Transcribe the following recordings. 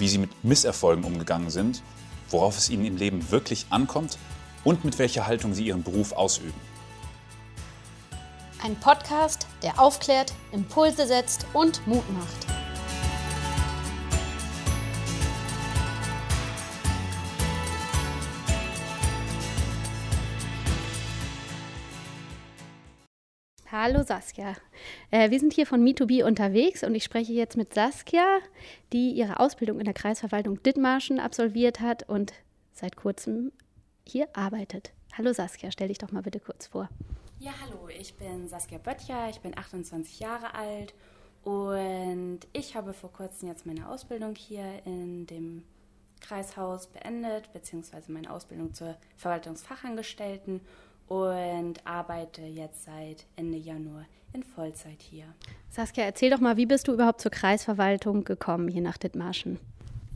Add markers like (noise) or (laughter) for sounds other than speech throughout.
wie Sie mit Misserfolgen umgegangen sind, worauf es Ihnen im Leben wirklich ankommt und mit welcher Haltung Sie Ihren Beruf ausüben. Ein Podcast, der aufklärt, Impulse setzt und Mut macht. Hallo Saskia. Äh, wir sind hier von Me2B unterwegs und ich spreche jetzt mit Saskia, die ihre Ausbildung in der Kreisverwaltung Dithmarschen absolviert hat und seit kurzem hier arbeitet. Hallo Saskia, stell dich doch mal bitte kurz vor. Ja, hallo, ich bin Saskia Böttcher, ich bin 28 Jahre alt und ich habe vor kurzem jetzt meine Ausbildung hier in dem Kreishaus beendet, beziehungsweise meine Ausbildung zur Verwaltungsfachangestellten und arbeite jetzt seit Ende Januar in Vollzeit hier. Saskia, erzähl doch mal, wie bist du überhaupt zur Kreisverwaltung gekommen hier nach Dithmarschen?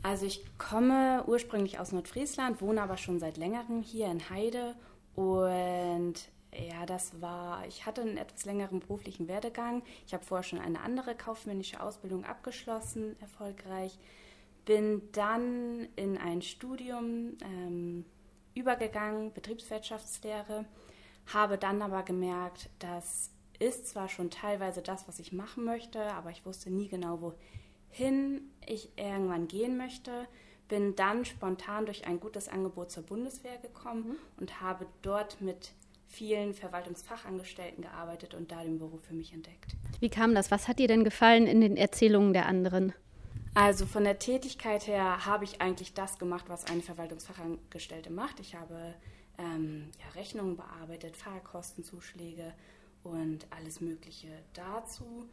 Also ich komme ursprünglich aus Nordfriesland, wohne aber schon seit längerem hier in Heide und ja, das war, ich hatte einen etwas längeren beruflichen Werdegang. Ich habe vorher schon eine andere kaufmännische Ausbildung abgeschlossen, erfolgreich. Bin dann in ein Studium ähm, übergegangen, Betriebswirtschaftslehre, habe dann aber gemerkt, das ist zwar schon teilweise das, was ich machen möchte, aber ich wusste nie genau, wohin ich irgendwann gehen möchte. Bin dann spontan durch ein gutes Angebot zur Bundeswehr gekommen mhm. und habe dort mit vielen Verwaltungsfachangestellten gearbeitet und da den Beruf für mich entdeckt. Wie kam das? Was hat dir denn gefallen in den Erzählungen der anderen? Also von der Tätigkeit her habe ich eigentlich das gemacht, was eine Verwaltungsfachangestellte macht. Ich habe ähm, ja, Rechnungen bearbeitet, Fahrkostenzuschläge und alles Mögliche dazu.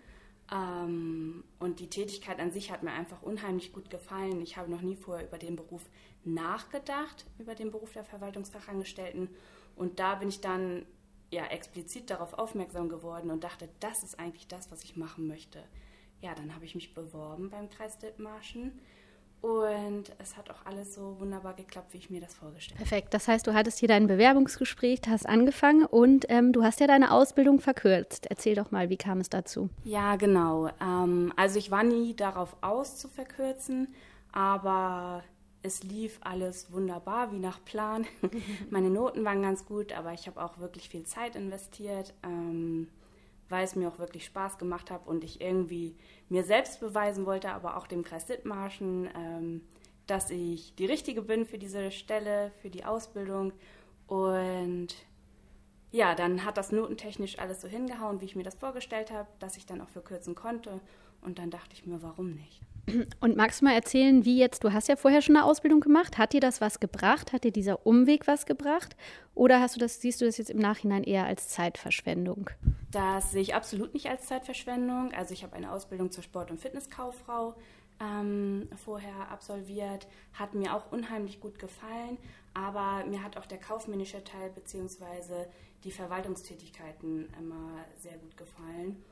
Ähm, und die Tätigkeit an sich hat mir einfach unheimlich gut gefallen. Ich habe noch nie vorher über den Beruf nachgedacht, über den Beruf der Verwaltungsfachangestellten und da bin ich dann ja explizit darauf aufmerksam geworden und dachte, das ist eigentlich das, was ich machen möchte. Ja, dann habe ich mich beworben beim Kreis Dithmarschen und es hat auch alles so wunderbar geklappt, wie ich mir das vorgestellt habe. Perfekt. Das heißt, du hattest hier dein Bewerbungsgespräch, hast angefangen und ähm, du hast ja deine Ausbildung verkürzt. Erzähl doch mal, wie kam es dazu? Ja, genau. Ähm, also ich war nie darauf aus zu verkürzen, aber es lief alles wunderbar, wie nach Plan. (laughs) Meine Noten waren ganz gut, aber ich habe auch wirklich viel Zeit investiert, ähm, weil es mir auch wirklich Spaß gemacht hat und ich irgendwie mir selbst beweisen wollte, aber auch dem Kreis Dithmarschen, ähm, dass ich die Richtige bin für diese Stelle, für die Ausbildung. Und ja, dann hat das notentechnisch alles so hingehauen, wie ich mir das vorgestellt habe, dass ich dann auch verkürzen konnte. Und dann dachte ich mir, warum nicht? Und magst du mal erzählen, wie jetzt, du hast ja vorher schon eine Ausbildung gemacht, hat dir das was gebracht? Hat dir dieser Umweg was gebracht? Oder hast du das, siehst du das jetzt im Nachhinein eher als Zeitverschwendung? Das sehe ich absolut nicht als Zeitverschwendung. Also ich habe eine Ausbildung zur Sport- und Fitnesskauffrau ähm, vorher absolviert, hat mir auch unheimlich gut gefallen, aber mir hat auch der kaufmännische Teil bzw. die Verwaltungstätigkeiten immer sehr gut gefallen.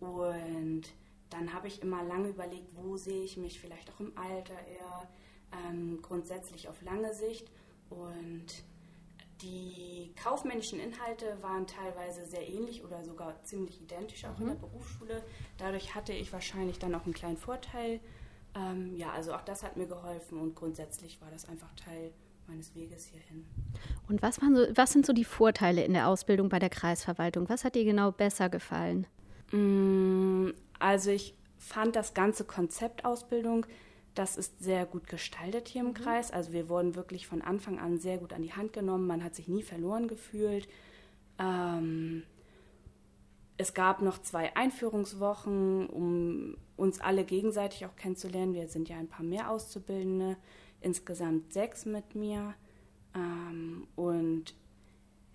Und dann habe ich immer lange überlegt, wo sehe ich mich vielleicht auch im Alter eher ähm, grundsätzlich auf lange Sicht. Und die kaufmännischen Inhalte waren teilweise sehr ähnlich oder sogar ziemlich identisch auch mhm. in der Berufsschule. Dadurch hatte ich wahrscheinlich dann auch einen kleinen Vorteil. Ähm, ja, also auch das hat mir geholfen und grundsätzlich war das einfach Teil meines Weges hierhin. Und was, waren so, was sind so die Vorteile in der Ausbildung bei der Kreisverwaltung? Was hat dir genau besser gefallen? Mm, also ich fand das ganze Konzept Ausbildung, das ist sehr gut gestaltet hier im mhm. Kreis. Also wir wurden wirklich von Anfang an sehr gut an die Hand genommen. Man hat sich nie verloren gefühlt. Ähm, es gab noch zwei Einführungswochen, um uns alle gegenseitig auch kennenzulernen. Wir sind ja ein paar mehr Auszubildende, insgesamt sechs mit mir. Ähm, und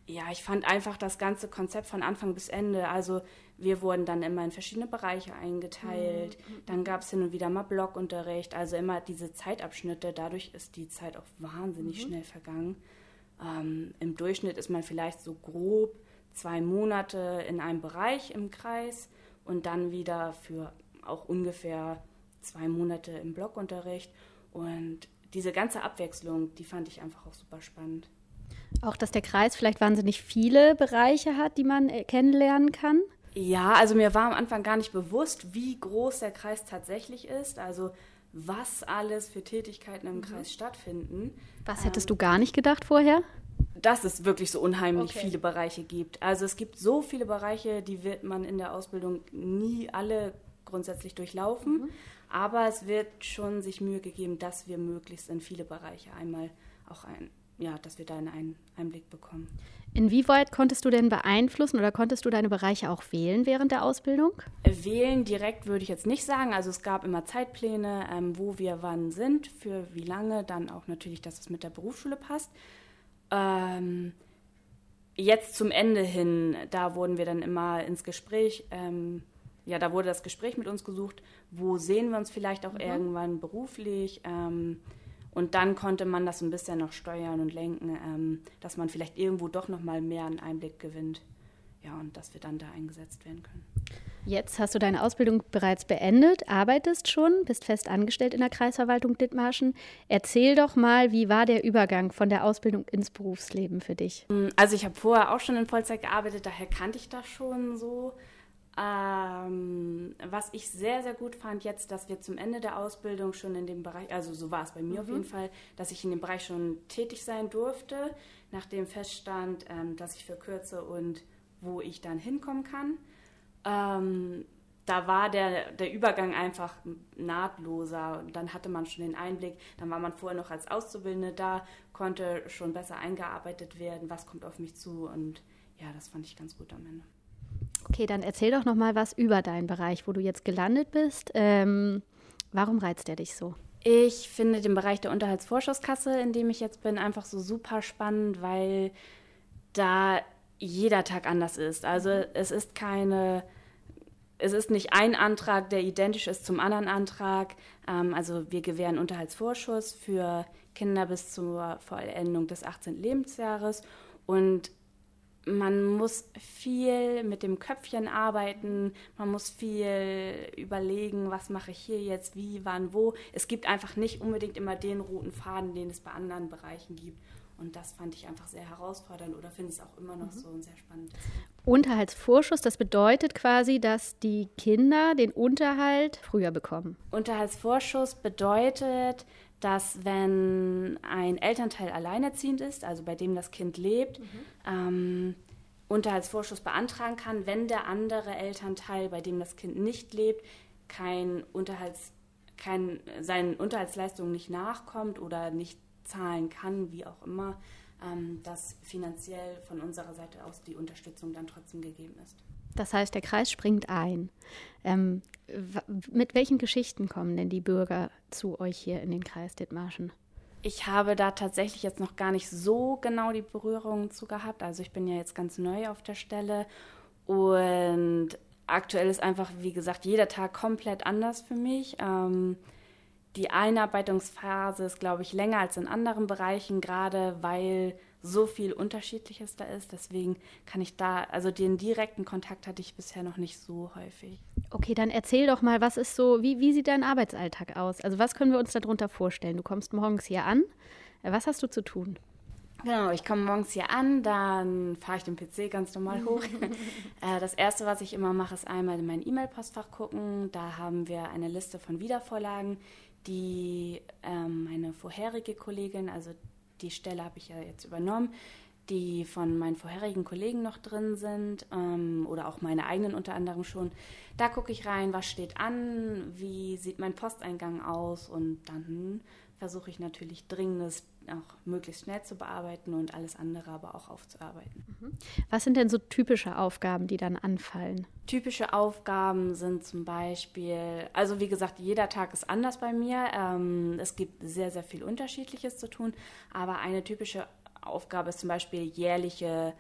Ja, ich fand einfach das ganze Konzept von Anfang bis Ende. Also wir wurden dann immer in verschiedene Bereiche eingeteilt. Mhm. Dann gab es hin und wieder mal Blockunterricht. Also immer diese Zeitabschnitte. Dadurch ist die Zeit auch wahnsinnig mhm. schnell vergangen. Ähm, Im Durchschnitt ist man vielleicht so grob zwei Monate in einem Bereich im Kreis und dann wieder für auch ungefähr zwei Monate im Blockunterricht. Und diese ganze Abwechslung, die fand ich einfach auch super spannend. Auch, dass der Kreis vielleicht wahnsinnig viele Bereiche hat, die man äh, kennenlernen kann? Ja, also mir war am Anfang gar nicht bewusst, wie groß der Kreis tatsächlich ist. Also was alles für Tätigkeiten im mhm. Kreis stattfinden. Was hättest ähm, du gar nicht gedacht vorher? Dass es wirklich so unheimlich okay. viele Bereiche gibt. Also es gibt so viele Bereiche, die wird man in der Ausbildung nie alle grundsätzlich durchlaufen. Mhm. Aber es wird schon sich Mühe gegeben, dass wir möglichst in viele Bereiche einmal auch ein, ja, dass wir da einen Einblick bekommen. Inwieweit konntest du denn beeinflussen oder konntest du deine Bereiche auch wählen während der Ausbildung? Wählen direkt würde ich jetzt nicht sagen. Also es gab immer Zeitpläne, ähm, wo wir wann sind, für wie lange, dann auch natürlich, dass es mit der Berufsschule passt. Ähm, jetzt zum Ende hin, da wurden wir dann immer ins Gespräch, ähm, ja, da wurde das Gespräch mit uns gesucht, wo sehen wir uns vielleicht auch mhm. irgendwann beruflich. Und dann konnte man das ein bisschen noch steuern und lenken, ähm, dass man vielleicht irgendwo doch noch mal mehr einen Einblick gewinnt. Ja, und dass wir dann da eingesetzt werden können. Jetzt hast du deine Ausbildung bereits beendet, arbeitest schon, bist fest angestellt in der Kreisverwaltung Dithmarschen. Erzähl doch mal, wie war der Übergang von der Ausbildung ins Berufsleben für dich? Also ich habe vorher auch schon in Vollzeit gearbeitet, daher kannte ich das schon so. Ähm, was ich sehr, sehr gut fand jetzt, dass wir zum Ende der Ausbildung schon in dem Bereich, also so war es bei mir mhm. auf jeden Fall, dass ich in dem Bereich schon tätig sein durfte, nachdem feststand, ähm, dass ich verkürze und wo ich dann hinkommen kann. Ähm, da war der, der Übergang einfach nahtloser. Und dann hatte man schon den Einblick, dann war man vorher noch als Auszubildende da, konnte schon besser eingearbeitet werden, was kommt auf mich zu. Und ja, das fand ich ganz gut am Ende. Okay, dann erzähl doch noch mal was über deinen Bereich, wo du jetzt gelandet bist. Ähm, warum reizt der dich so? Ich finde den Bereich der Unterhaltsvorschusskasse, in dem ich jetzt bin, einfach so super spannend, weil da jeder Tag anders ist. Also es ist keine, es ist nicht ein Antrag, der identisch ist zum anderen Antrag. Ähm, also wir gewähren Unterhaltsvorschuss für Kinder bis zur Vollendung des 18. Lebensjahres und man muss viel mit dem Köpfchen arbeiten, man muss viel überlegen, was mache ich hier jetzt, wie, wann, wo. Es gibt einfach nicht unbedingt immer den roten Faden, den es bei anderen Bereichen gibt. Und das fand ich einfach sehr herausfordernd oder finde es auch immer noch mhm. so und sehr spannend. Unterhaltsvorschuss, das bedeutet quasi, dass die Kinder den Unterhalt früher bekommen. Unterhaltsvorschuss bedeutet, dass wenn ein Elternteil alleinerziehend ist, also bei dem das Kind lebt, mhm. ähm, Unterhaltsvorschuss beantragen kann, wenn der andere Elternteil, bei dem das Kind nicht lebt, kein Unterhalts, kein, seinen Unterhaltsleistungen nicht nachkommt oder nicht zahlen kann, wie auch immer, dass finanziell von unserer Seite aus die Unterstützung dann trotzdem gegeben ist. Das heißt, der Kreis springt ein. Ähm, mit welchen Geschichten kommen denn die Bürger zu euch hier in den Kreis Dithmarschen? Ich habe da tatsächlich jetzt noch gar nicht so genau die Berührungen zu gehabt. Also ich bin ja jetzt ganz neu auf der Stelle und aktuell ist einfach, wie gesagt, jeder Tag komplett anders für mich. Ähm, die Einarbeitungsphase ist, glaube ich, länger als in anderen Bereichen, gerade weil so viel Unterschiedliches da ist. Deswegen kann ich da, also den direkten Kontakt hatte ich bisher noch nicht so häufig. Okay, dann erzähl doch mal, was ist so, wie, wie sieht dein Arbeitsalltag aus? Also was können wir uns darunter vorstellen? Du kommst morgens hier an. Äh, was hast du zu tun? Genau, ich komme morgens hier an, dann fahre ich den PC ganz normal hoch. (laughs) (laughs) Äh, das erste, was ich immer mache, ist einmal in mein E-Mail-Postfach gucken. Da haben wir eine Liste von Wiedervorlagen, die ähm, meine vorherige Kollegin, also die Stelle habe ich ja jetzt übernommen, die von meinen vorherigen Kollegen noch drin sind ähm, oder auch meine eigenen unter anderem schon. Da gucke ich rein, was steht an, wie sieht mein Posteingang aus und dann versuche ich natürlich Dringendes auch möglichst schnell zu bearbeiten und alles andere aber auch aufzuarbeiten. Mhm. Was sind denn so typische Aufgaben, die dann anfallen? Typische Aufgaben sind zum Beispiel, also wie gesagt, jeder Tag ist anders bei mir. Ähm, es gibt sehr, sehr viel Unterschiedliches zu tun, aber eine typische Aufgabe ist zum Beispiel jährliche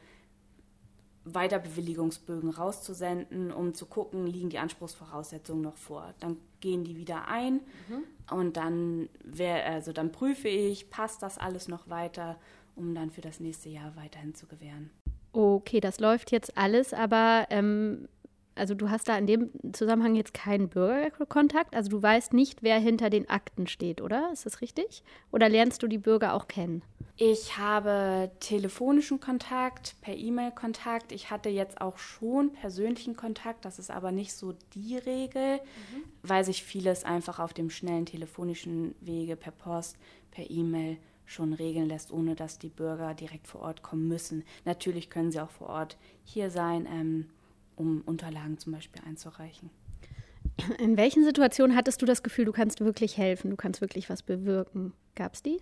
Weiterbewilligungsbögen rauszusenden, um zu gucken, liegen die Anspruchsvoraussetzungen noch vor. Dann gehen die wieder ein mhm. und dann, wär, also dann prüfe ich, passt das alles noch weiter, um dann für das nächste Jahr weiterhin zu gewähren. Okay, das läuft jetzt alles, aber ähm, also du hast da in dem Zusammenhang jetzt keinen Bürgerkontakt, also du weißt nicht, wer hinter den Akten steht, oder? Ist das richtig? Oder lernst du die Bürger auch kennen? Ich habe telefonischen Kontakt, per E-Mail Kontakt. Ich hatte jetzt auch schon persönlichen Kontakt, das ist aber nicht so die Regel, mhm. weil sich vieles einfach auf dem schnellen telefonischen Wege per Post, per E-Mail schon regeln lässt, ohne dass die Bürger direkt vor Ort kommen müssen. Natürlich können sie auch vor Ort hier sein. Ähm, um Unterlagen zum Beispiel einzureichen. In welchen Situationen hattest du das Gefühl, du kannst wirklich helfen, du kannst wirklich was bewirken? Gab es die?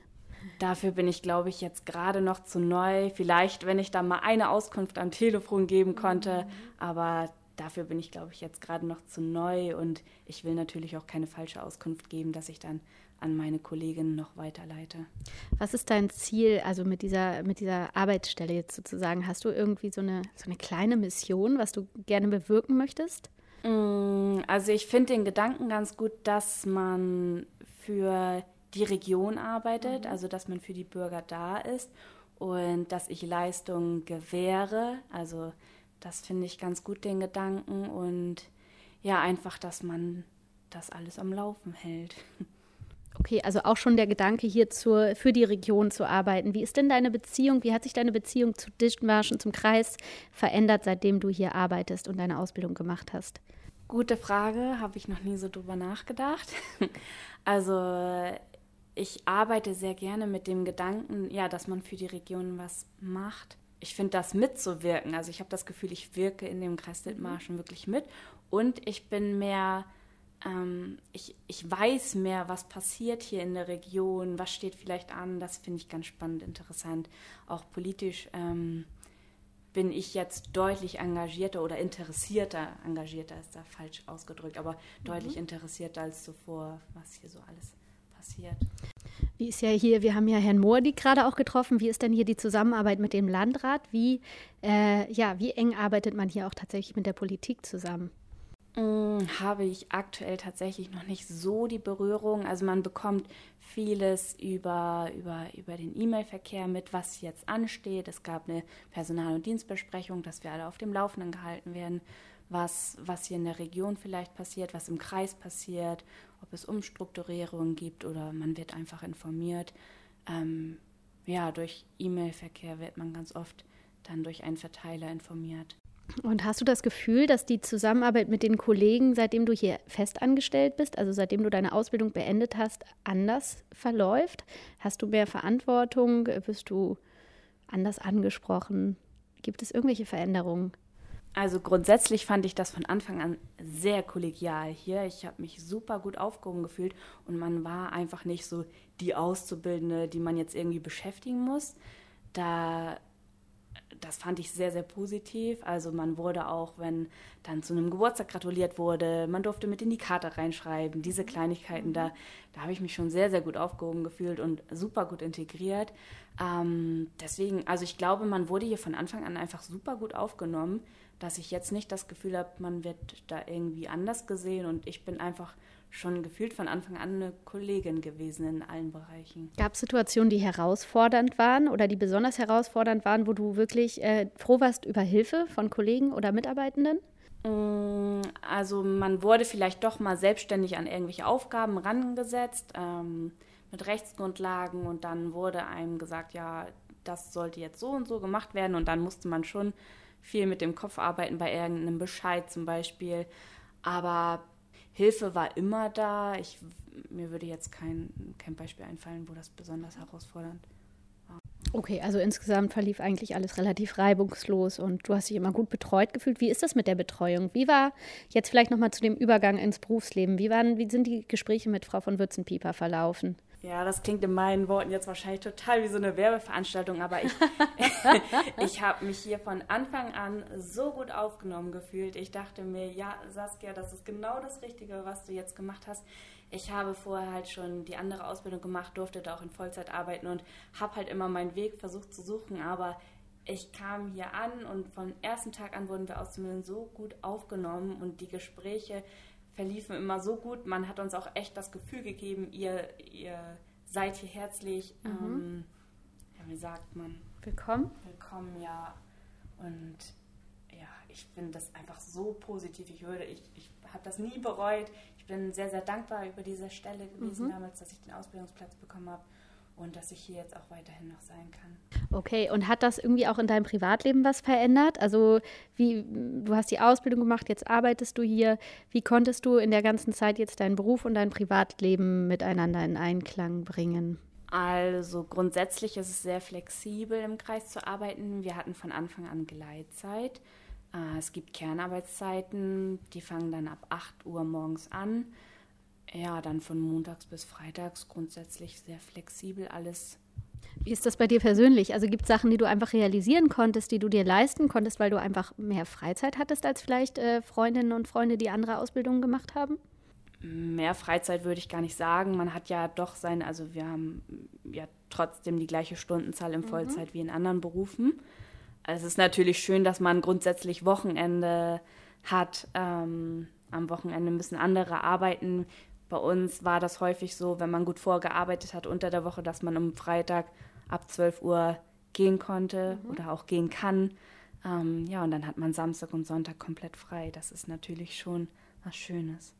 Dafür bin ich, glaube ich, jetzt gerade noch zu neu. Vielleicht, wenn ich da mal eine Auskunft am Telefon geben konnte, mhm. aber dafür bin ich, glaube ich, jetzt gerade noch zu neu und ich will natürlich auch keine falsche Auskunft geben, dass ich dann an meine Kolleginnen noch weiterleite. Was ist dein Ziel, also mit dieser, mit dieser Arbeitsstelle jetzt sozusagen? Hast du irgendwie so eine, so eine kleine Mission, was du gerne bewirken möchtest? Mm, also ich finde den Gedanken ganz gut, dass man für die Region arbeitet, mhm. also dass man für die Bürger da ist und dass ich Leistungen gewähre. Also das finde ich ganz gut, den Gedanken und ja, einfach, dass man das alles am Laufen hält. (laughs) Okay, also auch schon der Gedanke, hier zur, für die Region zu arbeiten. Wie ist denn deine Beziehung, wie hat sich deine Beziehung zu Dithmarschen, zum Kreis verändert, seitdem du hier arbeitest und deine Ausbildung gemacht hast? Gute Frage, habe ich noch nie so drüber nachgedacht. (laughs) Also ich arbeite sehr gerne mit dem Gedanken, ja, dass man für die Region was macht. Ich finde das mitzuwirken. Also ich habe das Gefühl, ich wirke in dem Kreis Dithmarschen wirklich mit und ich bin mehr ähm, ich, ich weiß mehr, was passiert hier in der Region, was steht vielleicht an. Das finde ich ganz spannend, interessant. Auch politisch ähm, bin ich jetzt deutlich engagierter oder interessierter, engagierter ist da falsch ausgedrückt, aber mhm. deutlich interessierter als zuvor, was hier so alles passiert. Wie ist ja hier, wir haben ja Herrn Moordi gerade auch getroffen. Wie ist denn hier die Zusammenarbeit mit dem Landrat? Wie, äh, ja, wie eng arbeitet man hier auch tatsächlich mit der Politik zusammen? Hm, habe ich aktuell tatsächlich noch nicht so die Berührung. Also man bekommt vieles über, über, über den E-Mail-Verkehr mit, was jetzt ansteht. Es gab eine Personal- und Dienstbesprechung, dass wir alle auf dem Laufenden gehalten werden, was, was hier in der Region vielleicht passiert, was im Kreis passiert, ob es Umstrukturierungen gibt oder man wird einfach informiert. Ähm, ja, durch E-Mail-Verkehr wird man ganz oft dann durch einen Verteiler informiert. Und hast du das Gefühl, dass die Zusammenarbeit mit den Kollegen, seitdem du hier festangestellt bist, also seitdem du deine Ausbildung beendet hast, anders verläuft? Hast du mehr Verantwortung? Bist du anders angesprochen? Gibt es irgendwelche Veränderungen? Also grundsätzlich fand ich das von Anfang an sehr kollegial hier. Ich habe mich super gut aufgehoben gefühlt und man war einfach nicht so die Auszubildende, die man jetzt irgendwie beschäftigen muss. Da das fand ich sehr, sehr positiv. Also man wurde auch, wenn dann zu einem Geburtstag gratuliert wurde, man durfte mit in die Karte reinschreiben. Diese Kleinigkeiten, da, da habe ich mich schon sehr, sehr gut aufgehoben gefühlt und super gut integriert. Ähm, deswegen, also ich glaube, man wurde hier von Anfang an einfach super gut aufgenommen, dass ich jetzt nicht das Gefühl habe, man wird da irgendwie anders gesehen und ich bin einfach schon gefühlt von Anfang an eine Kollegin gewesen in allen Bereichen. Gab es Situationen, die herausfordernd waren oder die besonders herausfordernd waren, wo du wirklich äh, froh warst über Hilfe von Kollegen oder Mitarbeitenden? Mm, also man wurde vielleicht doch mal selbstständig an irgendwelche Aufgaben rangesetzt ähm, mit Rechtsgrundlagen und dann wurde einem gesagt, ja, das sollte jetzt so und so gemacht werden und dann musste man schon viel mit dem Kopf arbeiten bei irgendeinem Bescheid zum Beispiel. Aber Hilfe war immer da. Ich, mir würde jetzt kein, kein Beispiel einfallen, wo das besonders herausfordernd war. Okay, also insgesamt verlief eigentlich alles relativ reibungslos und du hast dich immer gut betreut gefühlt. Wie ist das mit der Betreuung? Wie war jetzt vielleicht nochmal zu dem Übergang ins Berufsleben? Wie, waren, wie sind die Gespräche mit Frau von Würzenpieper verlaufen? Ja, das klingt in meinen Worten jetzt wahrscheinlich total wie so eine Werbeveranstaltung, aber ich, (laughs) (laughs) ich habe mich hier von Anfang an so gut aufgenommen gefühlt. Ich dachte mir, ja, Saskia, das ist genau das Richtige, was du jetzt gemacht hast. Ich habe vorher halt schon die andere Ausbildung gemacht, durfte da auch in Vollzeit arbeiten und habe halt immer meinen Weg versucht zu suchen, aber ich kam hier an und vom ersten Tag an wurden wir Auszubildenden so gut aufgenommen und die Gespräche verliefen immer so gut. Man hat uns auch echt das Gefühl gegeben, ihr, ihr seid hier herzlich, mhm. ähm, ja, wie sagt man? Willkommen. Willkommen, ja. Und ja, ich finde das einfach so positiv. Ich würde, ich, ich habe das nie bereut. Ich bin sehr, sehr dankbar über diese Stelle gewesen mhm. damals, dass ich den Ausbildungsplatz bekommen habe und dass ich hier jetzt auch weiterhin noch sein kann. Okay, und hat das irgendwie auch in deinem Privatleben was verändert? Also wie du hast die Ausbildung gemacht, jetzt arbeitest du hier. Wie konntest du in der ganzen Zeit jetzt deinen Beruf und dein Privatleben miteinander in Einklang bringen? Also grundsätzlich ist es sehr flexibel im Kreis zu arbeiten. Wir hatten von Anfang an Gleitzeit. Äh, es gibt Kernarbeitszeiten, die fangen dann ab 8 Uhr morgens an ja, dann von montags bis freitags grundsätzlich sehr flexibel alles. Wie ist das bei dir persönlich? Also gibt es Sachen, die du einfach realisieren konntest, die du dir leisten konntest, weil du einfach mehr Freizeit hattest als vielleicht äh, Freundinnen und Freunde, die andere Ausbildungen gemacht haben? Mehr Freizeit würde ich gar nicht sagen. Man hat ja doch seine, also wir haben ja trotzdem die gleiche Stundenzahl in mhm. Vollzeit mhm. wie in anderen Berufen. Also es ist natürlich schön, dass man grundsätzlich Wochenende hat. Ähm, am Wochenende müssen andere arbeiten. Bei uns war das häufig so, wenn man gut vorgearbeitet hat unter der Woche, dass man am Freitag ab 12 Uhr gehen konnte mhm. oder auch gehen kann. Ähm, ja, und dann hat man Samstag und Sonntag komplett frei. Das ist natürlich schon was Schönes.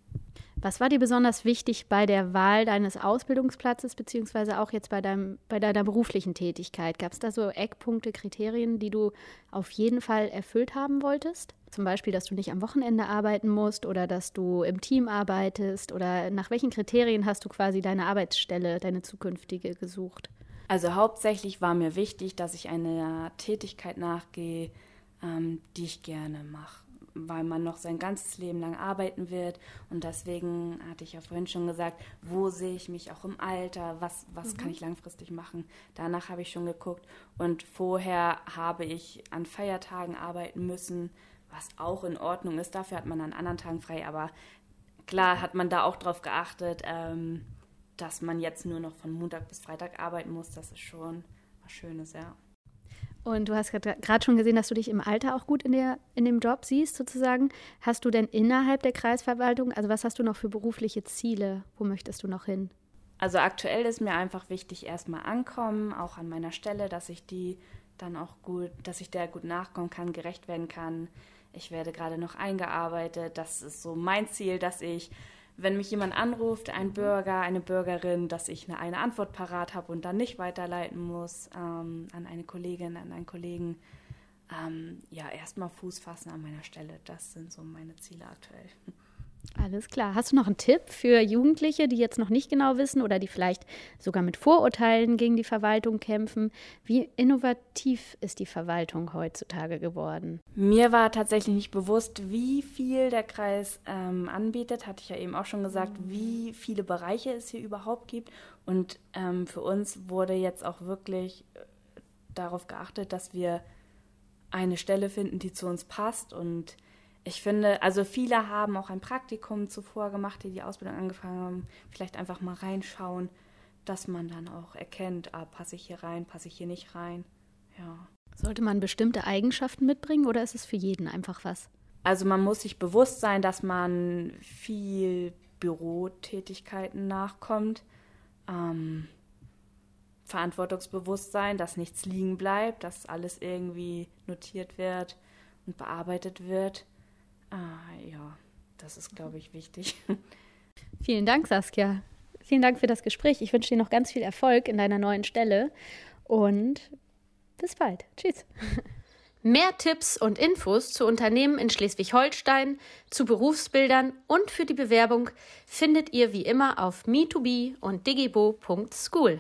Was war dir besonders wichtig bei der Wahl deines Ausbildungsplatzes, beziehungsweise auch jetzt bei, deinem, bei deiner beruflichen Tätigkeit? Gab es da so Eckpunkte, Kriterien, die du auf jeden Fall erfüllt haben wolltest? Zum Beispiel, dass du nicht am Wochenende arbeiten musst oder dass du im Team arbeitest oder nach welchen Kriterien hast du quasi deine Arbeitsstelle, deine zukünftige gesucht? Also hauptsächlich war mir wichtig, dass ich einer Tätigkeit nachgehe, ähm, die ich gerne mache, weil man noch sein ganzes Leben lang arbeiten wird. Und deswegen hatte ich ja vorhin schon gesagt, wo sehe ich mich auch im Alter, was, was mhm. kann ich langfristig machen. Danach habe ich schon geguckt. Und vorher habe ich an Feiertagen arbeiten müssen was auch in Ordnung ist. Dafür hat man an anderen Tagen frei, aber klar hat man da auch drauf geachtet, ähm, dass man jetzt nur noch von Montag bis Freitag arbeiten muss. Das ist schon was Schönes, ja. Und du hast gerade schon gesehen, dass du dich im Alter auch gut in, der, in dem Job siehst, sozusagen. Hast du denn innerhalb der Kreisverwaltung, also was hast du noch für berufliche Ziele? Wo möchtest du noch hin? Also aktuell ist mir einfach wichtig, erstmal ankommen, auch an meiner Stelle, dass ich die dann auch gut, dass ich der gut nachkommen kann, gerecht werden kann, ich werde gerade noch eingearbeitet. Das ist so mein Ziel, dass ich, wenn mich jemand anruft, ein Bürger, eine Bürgerin, dass ich eine, eine Antwort parat habe und dann nicht weiterleiten muss ähm, an eine Kollegin, an einen Kollegen. Ähm, ja, erstmal Fuß fassen an meiner Stelle. Das sind so meine Ziele aktuell. (laughs) Alles klar. Hast du noch einen Tipp für Jugendliche, die jetzt noch nicht genau wissen oder die vielleicht sogar mit Vorurteilen gegen die Verwaltung kämpfen? Wie innovativ ist die Verwaltung heutzutage geworden? Mir war tatsächlich nicht bewusst, wie viel der Kreis ähm, anbietet. Hatte ich ja eben auch schon gesagt, wie viele Bereiche es hier überhaupt gibt. Und ähm, für uns wurde jetzt auch wirklich äh, darauf geachtet, dass wir eine Stelle finden, die zu uns passt und ich finde, also viele haben auch ein Praktikum zuvor gemacht, die die Ausbildung angefangen haben. Vielleicht einfach mal reinschauen, dass man dann auch erkennt, ah, passe ich hier rein, passe ich hier nicht rein. Ja. Sollte man bestimmte Eigenschaften mitbringen oder ist es für jeden einfach was? Also man muss sich bewusst sein, dass man viel Bürotätigkeiten nachkommt. Ähm, Verantwortungsbewusstsein, dass nichts liegen bleibt, dass alles irgendwie notiert wird und bearbeitet wird. Ah, ja, das ist, glaube ich, wichtig. (laughs) Vielen Dank, Saskia. Vielen Dank für das Gespräch. Ich wünsche dir noch ganz viel Erfolg in deiner neuen Stelle und bis bald. Tschüss. (laughs) Mehr Tipps und Infos zu Unternehmen in Schleswig-Holstein, zu Berufsbildern und für die Bewerbung findet ihr wie immer auf me2be und digibo.school.